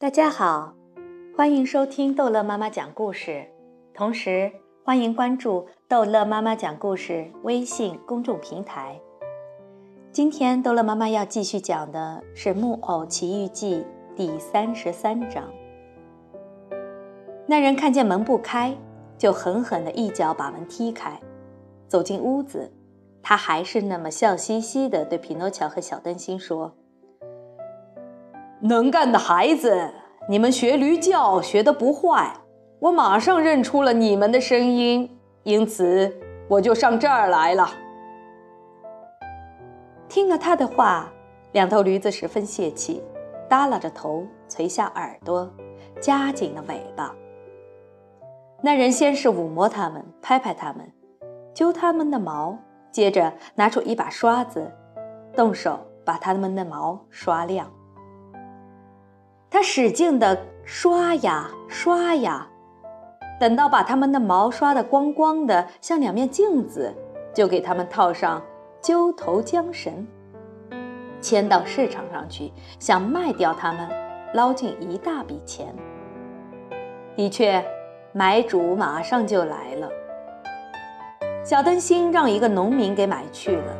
大家好，欢迎收听逗乐妈妈讲故事，同时欢迎关注逗乐妈妈讲故事微信公众平台。今天逗乐妈妈要继续讲的是《木偶奇遇记》第三十三章。那人看见门不开，就狠狠的一脚把门踢开，走进屋子，他还是那么笑嘻嘻的对匹诺乔和小灯芯说。能干的孩子，你们学驴叫学得不坏，我马上认出了你们的声音，因此我就上这儿来了。听了他的话，两头驴子十分泄气，耷拉着头，垂下耳朵，夹紧了尾巴。那人先是抚摸它们，拍拍它们，揪它们的毛，接着拿出一把刷子，动手把它们的毛刷亮。他使劲地刷呀刷呀，等到把它们的毛刷得光光的，像两面镜子，就给它们套上揪头缰绳，牵到市场上去，想卖掉它们，捞进一大笔钱。的确，买主马上就来了。小灯芯让一个农民给买去了，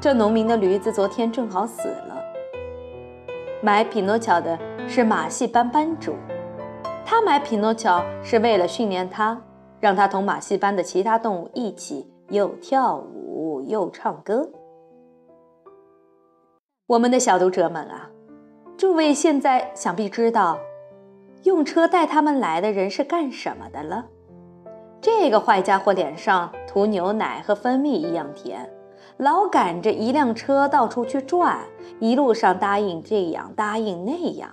这农民的驴子昨天正好死了。买匹诺乔的是马戏班班主，他买匹诺乔是为了训练他，让他同马戏班的其他动物一起又跳舞又唱歌。我们的小读者们啊，诸位现在想必知道，用车带他们来的人是干什么的了。这个坏家伙脸上涂牛奶和蜂蜜一样甜。老赶着一辆车到处去转，一路上答应这样答应那样，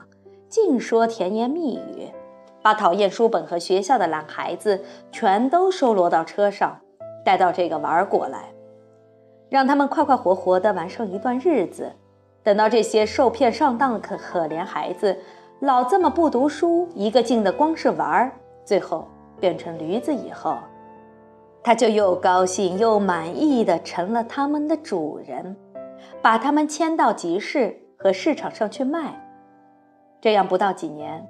净说甜言蜜语，把讨厌书本和学校的懒孩子全都收罗到车上，带到这个玩儿过来，让他们快快活活地完上一段日子。等到这些受骗上当的可可怜孩子老这么不读书，一个劲的光是玩，最后变成驴子以后。他就又高兴又满意的成了他们的主人，把他们牵到集市和市场上去卖。这样不到几年，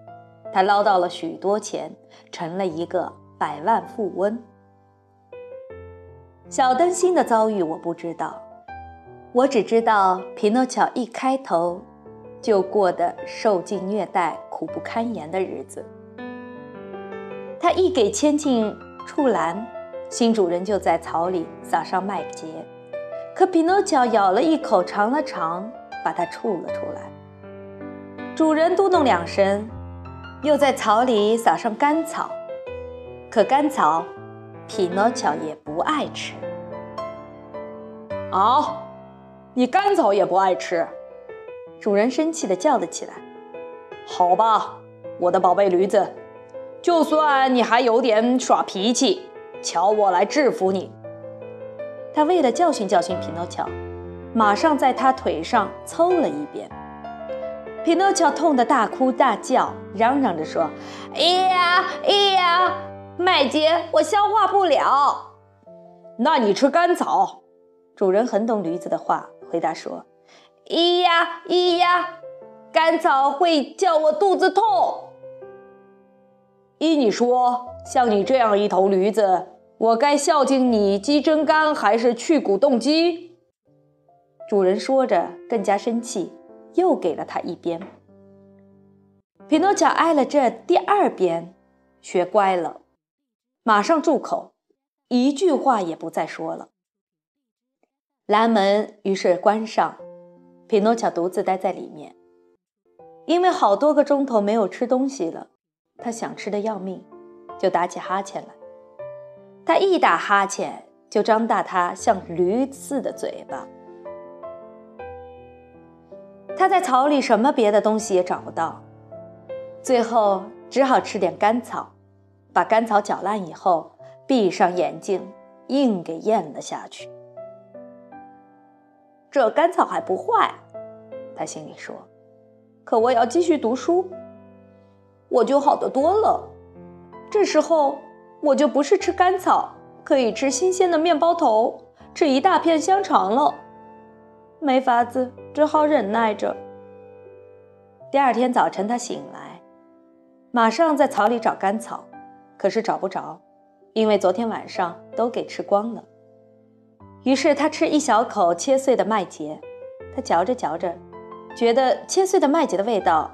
他捞到了许多钱，成了一个百万富翁。小灯芯的遭遇我不知道，我只知道匹诺乔一开头就过得受尽虐待、苦不堪言的日子。他一给牵进畜栏。新主人就在草里撒上麦秸，可匹诺乔咬了一口，尝了尝，把它吐了出来。主人嘟哝两声，又在草里撒上干草，可干草，匹诺乔也不爱吃。啊，你干草也不爱吃？主人生气地叫了起来。好吧，我的宝贝驴子，就算你还有点耍脾气。瞧，我来制服你！他为了教训教训匹诺乔，马上在他腿上抽了一鞭。匹诺乔痛得大哭大叫，嚷嚷着说：“哎呀，哎呀，麦秸我消化不了。”那你吃甘草。主人很懂驴子的话，回答说：“咿呀，咿呀，甘草会叫我肚子痛。”依你说，像你这样一头驴子，我该孝敬你鸡胗肝还是去骨冻鸡？主人说着，更加生气，又给了他一鞭。匹诺乔挨了这第二鞭，学乖了，马上住口，一句话也不再说了。栏门于是关上，匹诺乔独自待在里面，因为好多个钟头没有吃东西了。他想吃的要命，就打起哈欠来。他一打哈欠，就张大他像驴似的嘴巴。他在草里什么别的东西也找不到，最后只好吃点干草，把干草搅烂以后，闭上眼睛，硬给咽了下去。这干草还不坏，他心里说。可我要继续读书。我就好得多了。这时候我就不是吃干草，可以吃新鲜的面包头，吃一大片香肠了。没法子，只好忍耐着。第二天早晨，他醒来，马上在草里找干草，可是找不着，因为昨天晚上都给吃光了。于是他吃一小口切碎的麦秸，他嚼着嚼着，觉得切碎的麦秸的味道，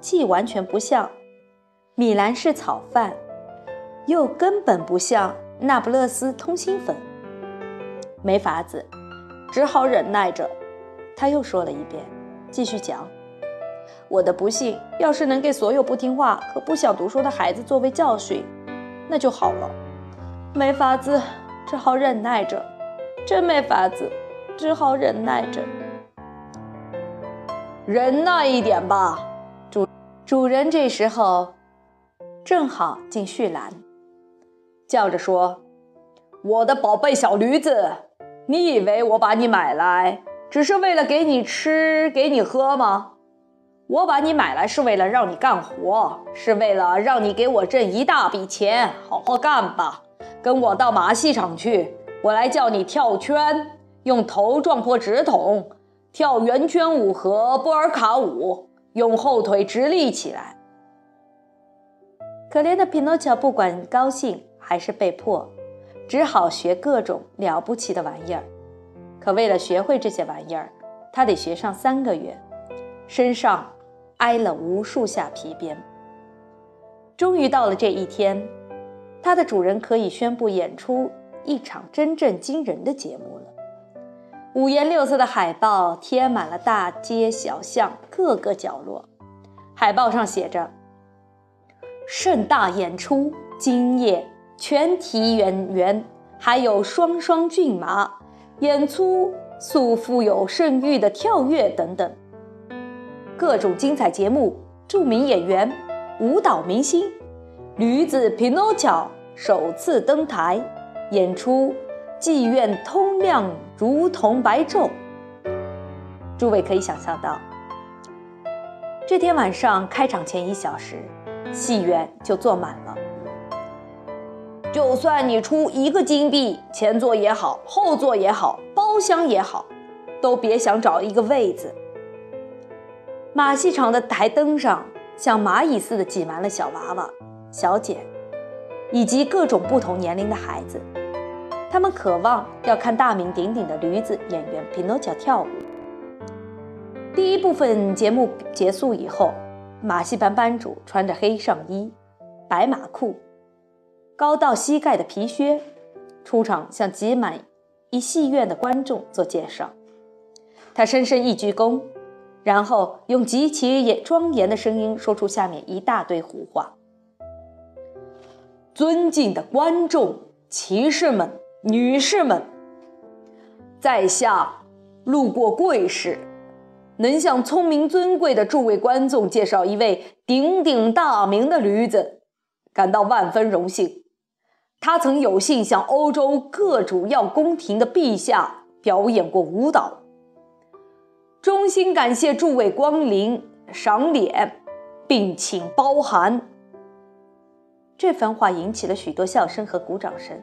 既完全不像米兰式炒饭，又根本不像那不勒斯通心粉。没法子，只好忍耐着。他又说了一遍，继续讲：“我的不幸，要是能给所有不听话和不想读书的孩子作为教训，那就好了。没法子，只好忍耐着。真没法子，只好忍耐着。忍耐一点吧。”主主人这时候正好进畜栏，叫着说：“我的宝贝小驴子。”你以为我把你买来只是为了给你吃、给你喝吗？我把你买来是为了让你干活，是为了让你给我挣一大笔钱。好好干吧，跟我到马戏场去，我来叫你跳圈，用头撞破纸筒，跳圆圈舞和波尔卡舞，用后腿直立起来。可怜的匹诺乔不管高兴还是被迫。只好学各种了不起的玩意儿，可为了学会这些玩意儿，他得学上三个月，身上挨了无数下皮鞭。终于到了这一天，他的主人可以宣布演出一场真正惊人的节目了。五颜六色的海报贴满了大街小巷各个角落，海报上写着：“盛大演出，今夜。”全体演员还有双双骏马演出，素富有盛誉的跳跃等等，各种精彩节目，著名演员、舞蹈明星，驴子匹诺乔首次登台演出，妓院通亮如同白昼。诸位可以想象到，这天晚上开场前一小时，戏园就坐满了。就算你出一个金币，前座也好，后座也好，包厢也好，都别想找一个位子。马戏场的台灯上，像蚂蚁似的挤满了小娃娃、小姐，以及各种不同年龄的孩子。他们渴望要看大名鼎鼎的驴子演员匹诺乔跳舞。第一部分节目结束以后，马戏班班主穿着黑上衣、白马裤。高到膝盖的皮靴，出场向挤满一戏院的观众做介绍。他深深一鞠躬，然后用极其严庄严的声音说出下面一大堆胡话：“尊敬的观众、骑士们、女士们，在下路过贵市，能向聪明尊贵的诸位观众介绍一位鼎鼎大名的驴子，感到万分荣幸。”他曾有幸向欧洲各主要宫廷的陛下表演过舞蹈。衷心感谢诸位光临赏脸，并请包涵。这番话引起了许多笑声和鼓掌声，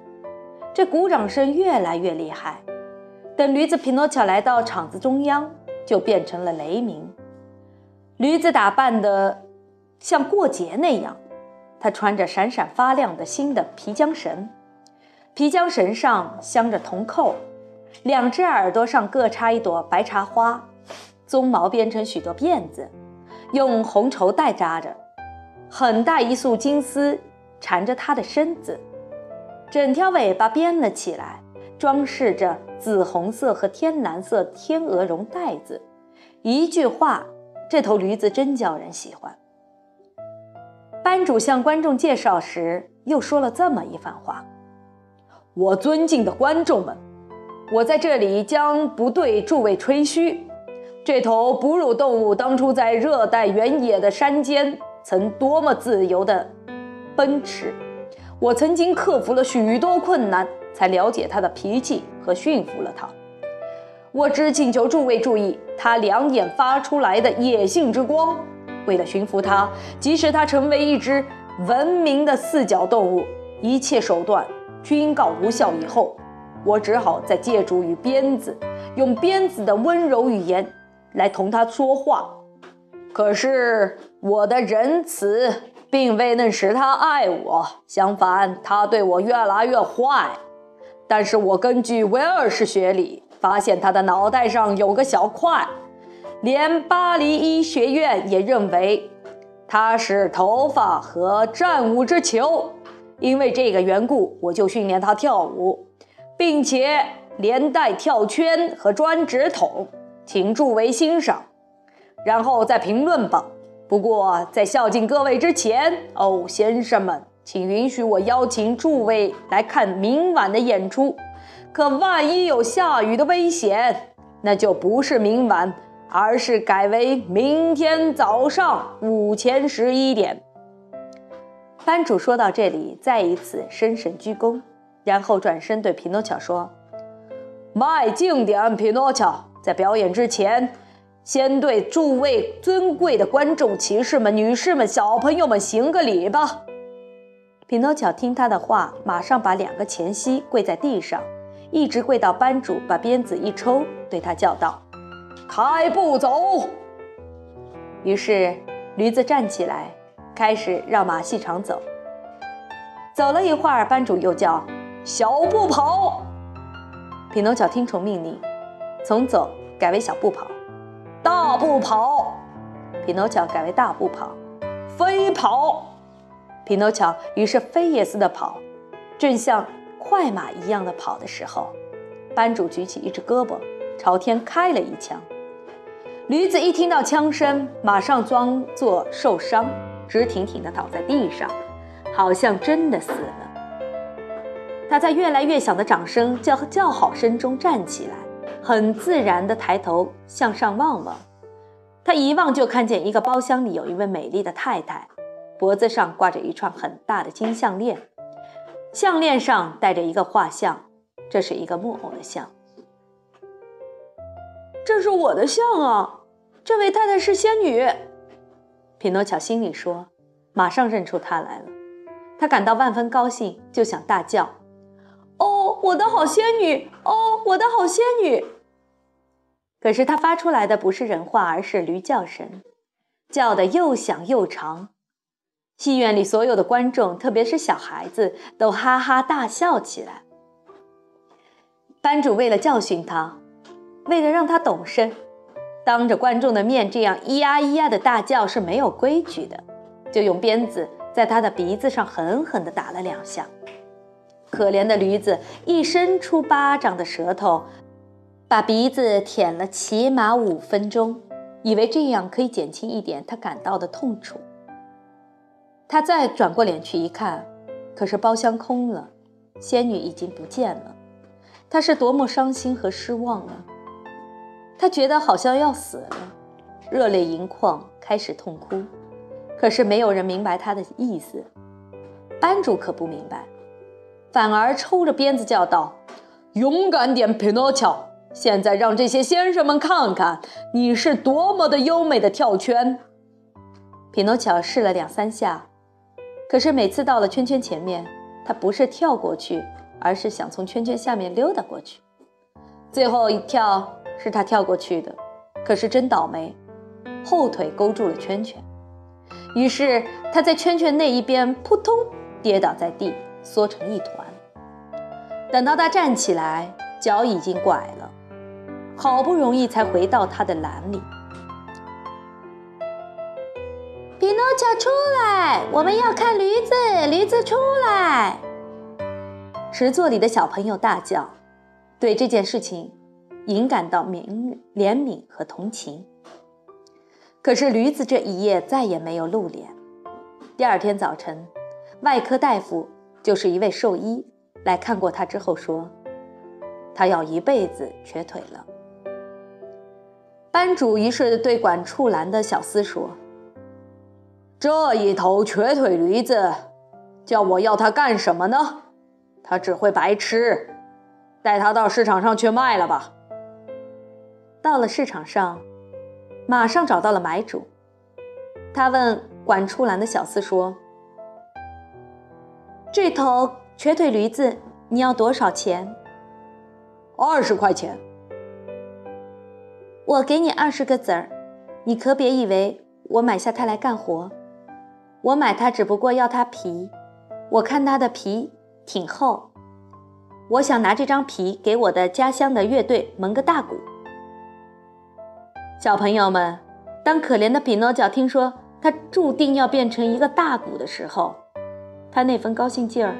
这鼓掌声越来越厉害。等驴子匹诺乔来到场子中央，就变成了雷鸣。驴子打扮的像过节那样。他穿着闪闪发亮的新的皮缰绳，皮缰绳上镶着铜扣，两只耳朵上各插一朵白茶花，鬃毛编成许多辫子，用红绸带扎着，很大一束金丝缠着他的身子，整条尾巴编了起来，装饰着紫红色和天蓝色天鹅绒带子。一句话，这头驴子真叫人喜欢。班主向观众介绍时，又说了这么一番话：“我尊敬的观众们，我在这里将不对诸位吹嘘。这头哺乳动物当初在热带原野的山间，曾多么自由的奔驰。我曾经克服了许多困难，才了解他的脾气和驯服了他。我只请求诸位注意他两眼发出来的野性之光。”为了驯服他，即使他成为一只文明的四脚动物，一切手段均告无效。以后，我只好再借助于鞭子，用鞭子的温柔语言来同他说话。可是我的仁慈并未能使他爱我，相反，他对我越来越坏。但是我根据威尔士学理发现他的脑袋上有个小块，连巴黎医学院也认为他是头发和战舞之球。因为这个缘故，我就训练他跳舞，并且连带跳圈和钻指筒，请诸位欣赏。然后再评论吧。不过在孝敬各位之前，哦，先生们，请允许我邀请诸位来看明晚的演出。可万一有下雨的危险，那就不是明晚，而是改为明天早上午前十一点。班主说到这里，再一次深深鞠躬，然后转身对匹诺乔说：“迈近点，匹诺乔，在表演之前。”先对诸位尊贵的观众、骑士们、女士们、小朋友们行个礼吧。匹诺乔听他的话，马上把两个前膝跪在地上，一直跪到班主把鞭子一抽，对他叫道：“开步走。”于是驴子站起来，开始绕马戏场走。走了一会儿，班主又叫：“小步跑。”匹诺乔听从命令，从走改为小步跑。大步跑，匹诺乔改为大步跑；飞跑，匹诺乔于是飞也似的跑，正像快马一样的跑的时候，班主举起一只胳膊朝天开了一枪。驴子一听到枪声，马上装作受伤，直挺挺地倒在地上，好像真的死了。他在越来越响的掌声叫叫好声中站起来。很自然地抬头向上望望，他一望就看见一个包厢里有一位美丽的太太，脖子上挂着一串很大的金项链，项链上戴着一个画像，这是一个木偶的像。这是我的像啊！这位太太是仙女。匹诺乔心里说，马上认出她来了，他感到万分高兴，就想大叫：“哦，我的好仙女！哦，我的好仙女！”可是他发出来的不是人话，而是驴叫声，叫得又响又长。戏院里所有的观众，特别是小孩子，都哈哈大笑起来。班主为了教训他，为了让他懂事，当着观众的面这样咿呀咿呀的大叫是没有规矩的，就用鞭子在他的鼻子上狠狠地打了两下。可怜的驴子一伸出巴掌的舌头。把鼻子舔了起码五分钟，以为这样可以减轻一点他感到的痛楚。他再转过脸去一看，可是包厢空了，仙女已经不见了。他是多么伤心和失望啊！他觉得好像要死了，热泪盈眶，开始痛哭。可是没有人明白他的意思，班主可不明白，反而抽着鞭子叫道：“勇敢点，匹诺乔！”现在让这些先生们看看你是多么的优美的跳圈。匹诺乔试了两三下，可是每次到了圈圈前面，他不是跳过去，而是想从圈圈下面溜达过去。最后一跳是他跳过去的，可是真倒霉，后腿勾住了圈圈，于是他在圈圈那一边扑通跌倒在地，缩成一团。等到他站起来，脚已经拐了。好不容易才回到他的篮里。匹诺乔出来，我们要看驴子，驴子出来！石座里的小朋友大叫，对这件事情引感到悯怜悯和同情。可是驴子这一夜再也没有露脸。第二天早晨，外科大夫就是一位兽医来看过他之后说，他要一辈子瘸腿了。班主于是对管畜栏的小厮说：“这一头瘸腿驴子，叫我要它干什么呢？它只会白吃，带它到市场上去卖了吧。”到了市场上，马上找到了买主。他问管出栏的小厮说：“这头瘸腿驴子你要多少钱？”“二十块钱。”我给你二十个子儿，你可别以为我买下它来干活。我买它只不过要它皮，我看它的皮挺厚，我想拿这张皮给我的家乡的乐队蒙个大鼓。小朋友们，当可怜的匹诺乔听说他注定要变成一个大鼓的时候，他那份高兴劲儿，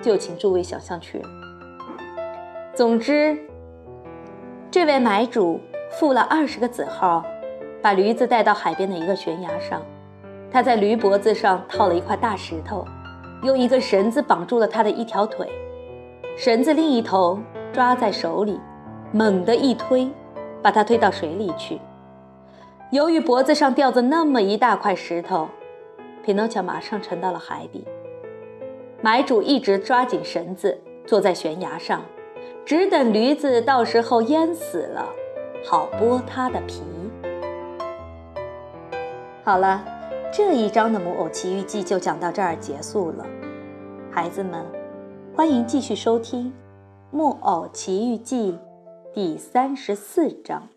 就请诸位想象去了。总之，这位买主付了二十个子号，把驴子带到海边的一个悬崖上。他在驴脖子上套了一块大石头，用一个绳子绑住了他的一条腿，绳子另一头抓在手里，猛地一推，把他推到水里去。由于脖子上吊着那么一大块石头，匹诺乔马上沉到了海底。买主一直抓紧绳子，坐在悬崖上，只等驴子到时候淹死了，好剥他的皮。好了。这一章的《木偶奇遇记》就讲到这儿结束了，孩子们，欢迎继续收听《木偶奇遇记》第三十四章。